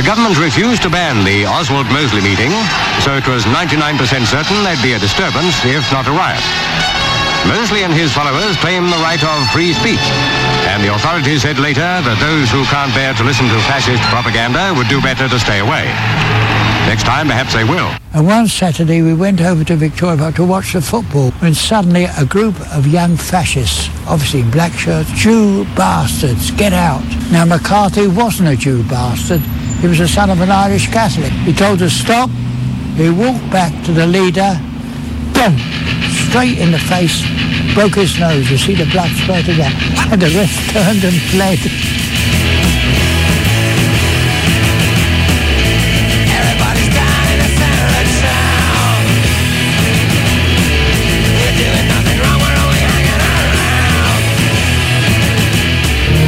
The government refused to ban the Oswald Mosley meeting, so it was 99% certain there'd be a disturbance, if not a riot. Mosley and his followers claim the right of free speech, and the authorities said later that those who can't bear to listen to fascist propaganda would do better to stay away. Next time, perhaps they will. And one Saturday we went over to Victoria Park to watch the football when suddenly a group of young fascists, obviously in black shirts, Jew bastards, get out. Now McCarthy wasn't a Jew bastard. He was the son of an Irish Catholic. He told us stop. He walked back to the leader. Boom! Straight in the face. Broke his nose. You see the blood spurting out. And the rest turned and fled.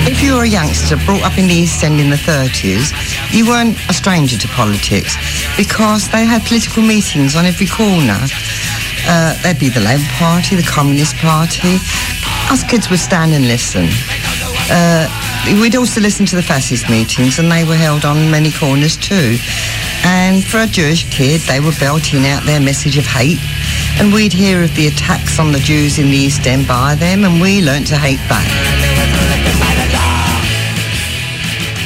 If you were a youngster brought up in the East End in the 30s, you weren't a stranger to politics because they had political meetings on every corner. Uh, there'd be the Labour Party, the Communist Party. Us kids would stand and listen. Uh, we'd also listen to the fascist meetings and they were held on many corners too. And for a Jewish kid, they were belting out their message of hate. And we'd hear of the attacks on the Jews in the East End by them and we learnt to hate back.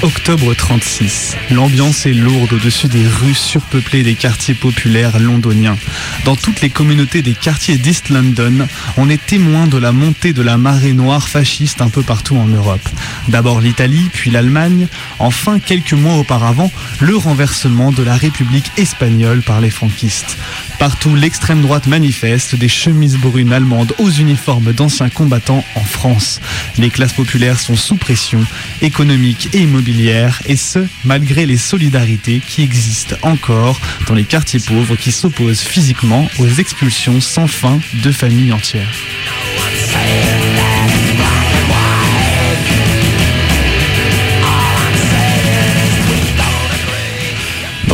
Octobre 36. L'ambiance est lourde au-dessus des rues surpeuplées des quartiers populaires londoniens. Dans toutes les communautés des quartiers d'East London, on est témoin de la montée de la marée noire fasciste un peu partout en Europe. D'abord l'Italie, puis l'Allemagne, enfin quelques mois auparavant, le renversement de la République espagnole par les franquistes. Partout, l'extrême droite manifeste des chemises brunes allemandes aux uniformes d'anciens combattants en France. Les classes populaires sont sous pression économique et immobilière, et ce, malgré les solidarités qui existent encore dans les quartiers pauvres qui s'opposent physiquement aux expulsions sans fin de familles entières.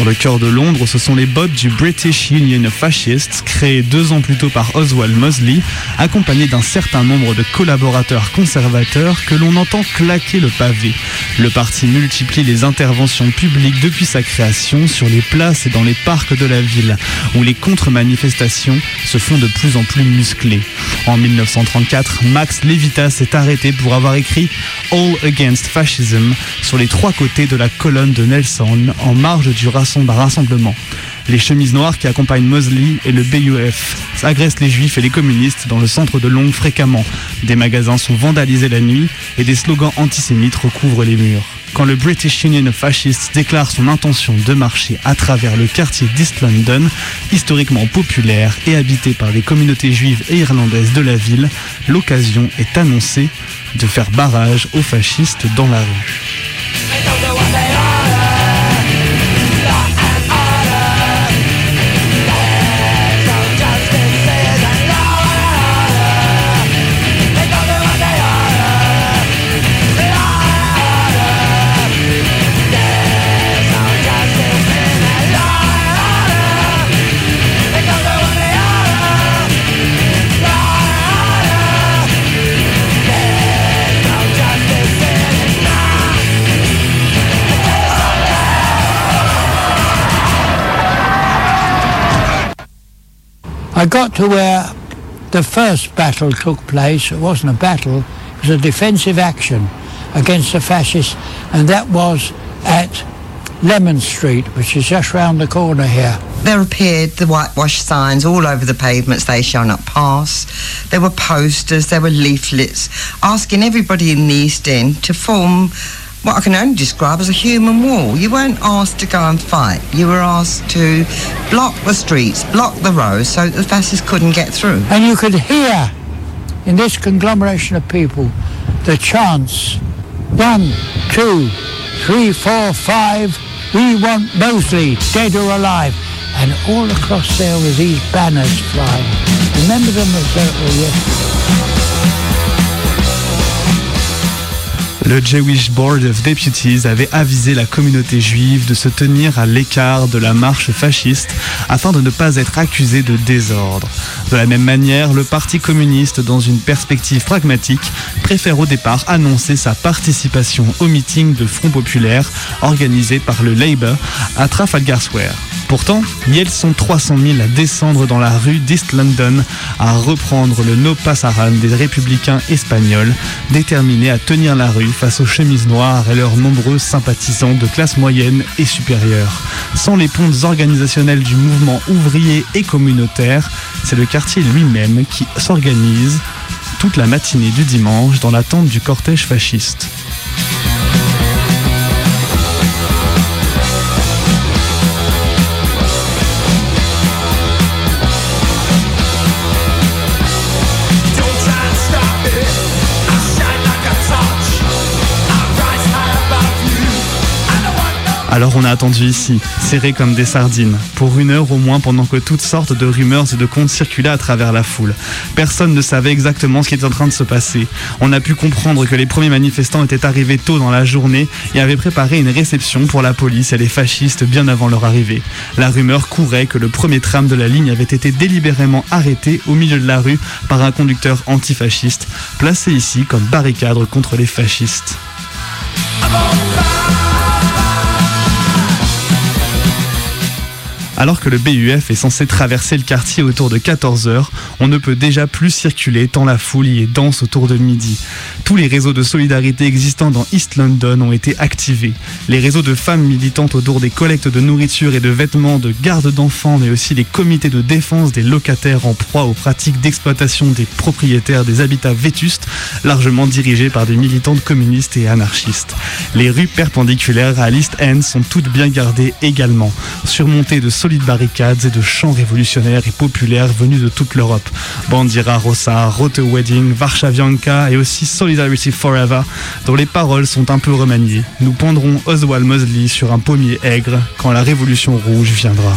Dans le cœur de Londres, ce sont les bottes du British Union of Fascists, créé deux ans plus tôt par Oswald Mosley, accompagné d'un certain nombre de collaborateurs conservateurs que l'on entend claquer le pavé. Le parti multiplie les interventions publiques depuis sa création sur les places et dans les parcs de la ville, où les contre-manifestations se font de plus en plus musclées. En 1934, Max Levitas est arrêté pour avoir écrit All Against Fascism sur les trois côtés de la colonne de Nelson en marge du rassemblement. Les chemises noires qui accompagnent Mosley et le BUF agressent les juifs et les communistes dans le centre de Londres fréquemment. Des magasins sont vandalisés la nuit et des slogans antisémites recouvrent les murs. Quand le British Union of Fascists déclare son intention de marcher à travers le quartier d'East London, historiquement populaire et habité par les communautés juives et irlandaises de la ville, l'occasion est annoncée de faire barrage aux fascistes dans la rue. I got to where the first battle took place. It wasn't a battle, it was a defensive action against the fascists, and that was at Lemon Street, which is just round the corner here. There appeared the whitewash signs all over the pavements they shall not pass. There were posters, there were leaflets asking everybody in the East End to form what I can only describe as a human wall. You weren't asked to go and fight. You were asked to block the streets, block the roads so the fascists couldn't get through. And you could hear in this conglomeration of people the chants one, two, three, four, five, we want Mosley, dead or alive. And all across there were these banners flying. Remember them as though it were yesterday. Le Jewish Board of Deputies avait avisé la communauté juive de se tenir à l'écart de la marche fasciste afin de ne pas être accusé de désordre. De la même manière, le Parti communiste, dans une perspective pragmatique, préfère au départ annoncer sa participation au meeting de Front Populaire organisé par le Labour à Trafalgar Square. Pourtant, sont 300 000 à descendre dans la rue d'East London à reprendre le no passaran des républicains espagnols, déterminés à tenir la rue face aux chemises noires et leurs nombreux sympathisants de classe moyenne et supérieure. Sans les pontes organisationnelles du mouvement ouvrier et communautaire, c'est le quartier lui-même qui s'organise toute la matinée du dimanche dans l'attente du cortège fasciste. Alors on a attendu ici, serré comme des sardines, pour une heure au moins pendant que toutes sortes de rumeurs et de contes circulaient à travers la foule. Personne ne savait exactement ce qui était en train de se passer. On a pu comprendre que les premiers manifestants étaient arrivés tôt dans la journée et avaient préparé une réception pour la police et les fascistes bien avant leur arrivée. La rumeur courait que le premier tram de la ligne avait été délibérément arrêté au milieu de la rue par un conducteur antifasciste, placé ici comme barricade contre les fascistes. Alors que le BUF est censé traverser le quartier autour de 14h, on ne peut déjà plus circuler tant la foule y est dense autour de midi. Tous les réseaux de solidarité existants dans East London ont été activés. Les réseaux de femmes militantes autour des collectes de nourriture et de vêtements, de garde d'enfants, mais aussi les comités de défense des locataires en proie aux pratiques d'exploitation des propriétaires des habitats vétustes, largement dirigés par des militantes communistes et anarchistes. Les rues perpendiculaires à l'East End sont toutes bien gardées également, de solidarité de barricades et de chants révolutionnaires et populaires venus de toute l'Europe. Bandira Rossa, Rote Wedding, Varshavianka et aussi Solidarity Forever, dont les paroles sont un peu remaniées. Nous pendrons Oswald Mosley sur un pommier aigre quand la révolution rouge viendra.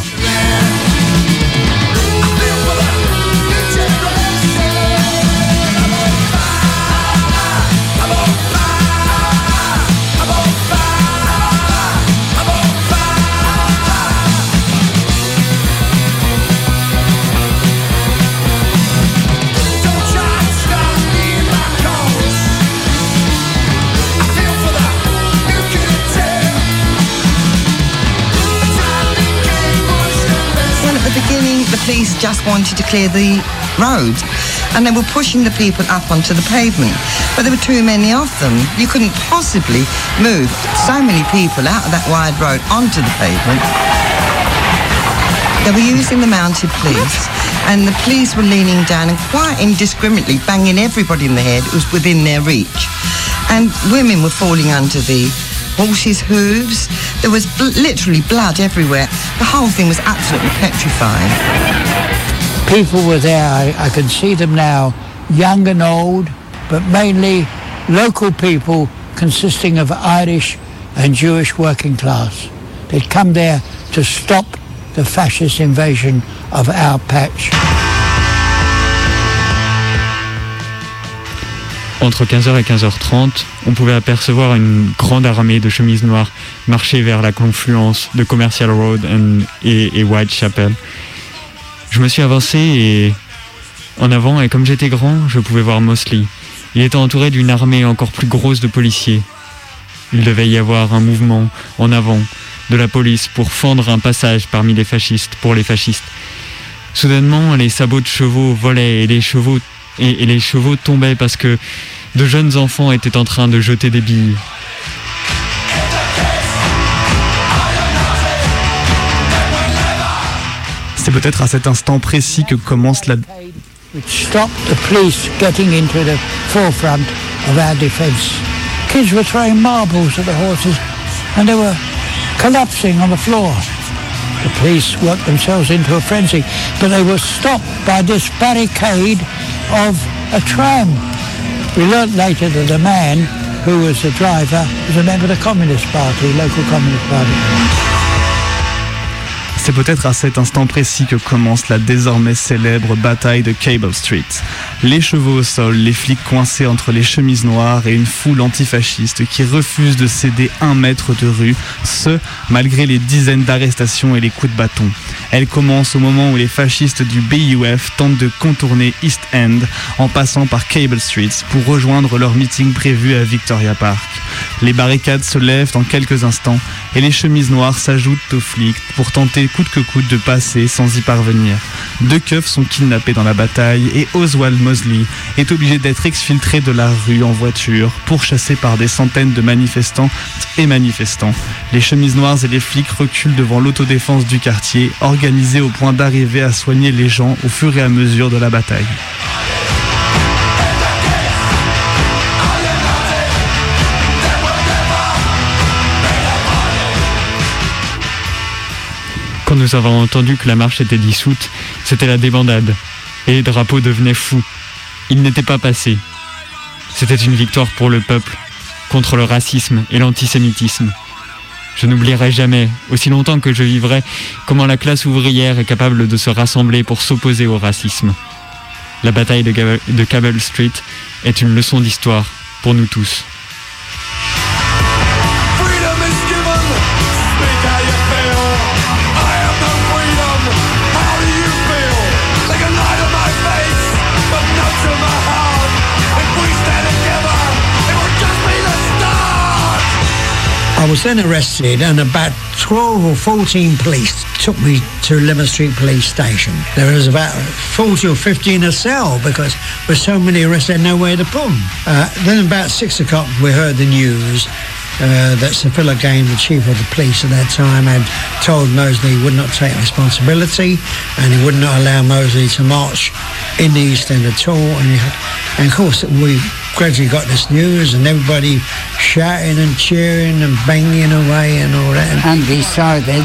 Police just wanted to clear the roads and they were pushing the people up onto the pavement. But there were too many of them. You couldn't possibly move so many people out of that wide road onto the pavement. They were using the mounted police and the police were leaning down and quite indiscriminately banging everybody in the head who was within their reach. And women were falling under the horses' hooves. There was bl- literally blood everywhere. The whole thing was absolutely petrifying. People were there, I, I can see them now, young and old, but mainly local people consisting of Irish and Jewish working class. They'd come there to stop the fascist invasion of our patch. Entre 15h et 15h30, on pouvait apercevoir une grande armée de chemises noires marcher vers la confluence de Commercial Road et, Whitechapel. Je me suis avancé et en avant, et comme j'étais grand, je pouvais voir Mosley. Il était entouré d'une armée encore plus grosse de policiers. Il devait y avoir un mouvement en avant de la police pour fendre un passage parmi les fascistes, pour les fascistes. Soudainement, les sabots de chevaux volaient et les chevaux et, les chevaux tombaient parce que de jeunes enfants étaient en train de jeter des billes. C'est peut-être à cet instant précis que commence la stop the police getting into the forefront of our defense. Kids were throwing marbles at the horses and they were collapsing on the floor. The police worked themselves into a frenzy, but they were stopped by this barricade of a tram. We later that the man who was the driver was a member of the Communist Party, local Communist Party. C'est peut-être à cet instant précis que commence la désormais célèbre bataille de Cable Street. Les chevaux au sol, les flics coincés entre les chemises noires et une foule antifasciste qui refuse de céder un mètre de rue, ce, malgré les dizaines d'arrestations et les coups de bâton. Elle commence au moment où les fascistes du BUF tentent de contourner East End en passant par Cable Street pour rejoindre leur meeting prévu à Victoria Park. Les barricades se lèvent en quelques instants et les chemises noires s'ajoutent aux flics pour tenter coûte que coûte de passer sans y parvenir. Deux keufs sont kidnappés dans la bataille et Oswald Mosley est obligé d'être exfiltré de la rue en voiture, pourchassé par des centaines de manifestants et manifestants. Les chemises noires et les flics reculent devant l'autodéfense du quartier, au point d'arriver à soigner les gens au fur et à mesure de la bataille. Quand nous avons entendu que la marche était dissoute, c'était la débandade. Et les drapeaux devenaient fous. Ils n'étaient pas passés. C'était une victoire pour le peuple, contre le racisme et l'antisémitisme. Je n'oublierai jamais, aussi longtemps que je vivrai, comment la classe ouvrière est capable de se rassembler pour s'opposer au racisme. La bataille de Cable Street est une leçon d'histoire pour nous tous. Was then arrested and about 12 or 14 police took me to Limmer Street Police Station. There was about 40 or 50 in a cell because with so many arrests, they had nowhere to put them. Uh, then about 6 o'clock, we heard the news uh, that Sir Philip Gain, the chief of the police at that time, had told Mosley he would not take responsibility and he would not allow Mosley to march in the East End at all. And, and of course, we gradually got this news and everybody shouting and cheering and banging away and all that. And decided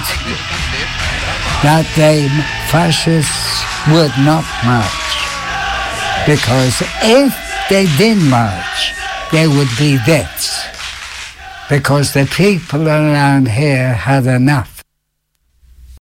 that the fascists would not march. Because if they did march, there would be deaths. Because the people around here had enough.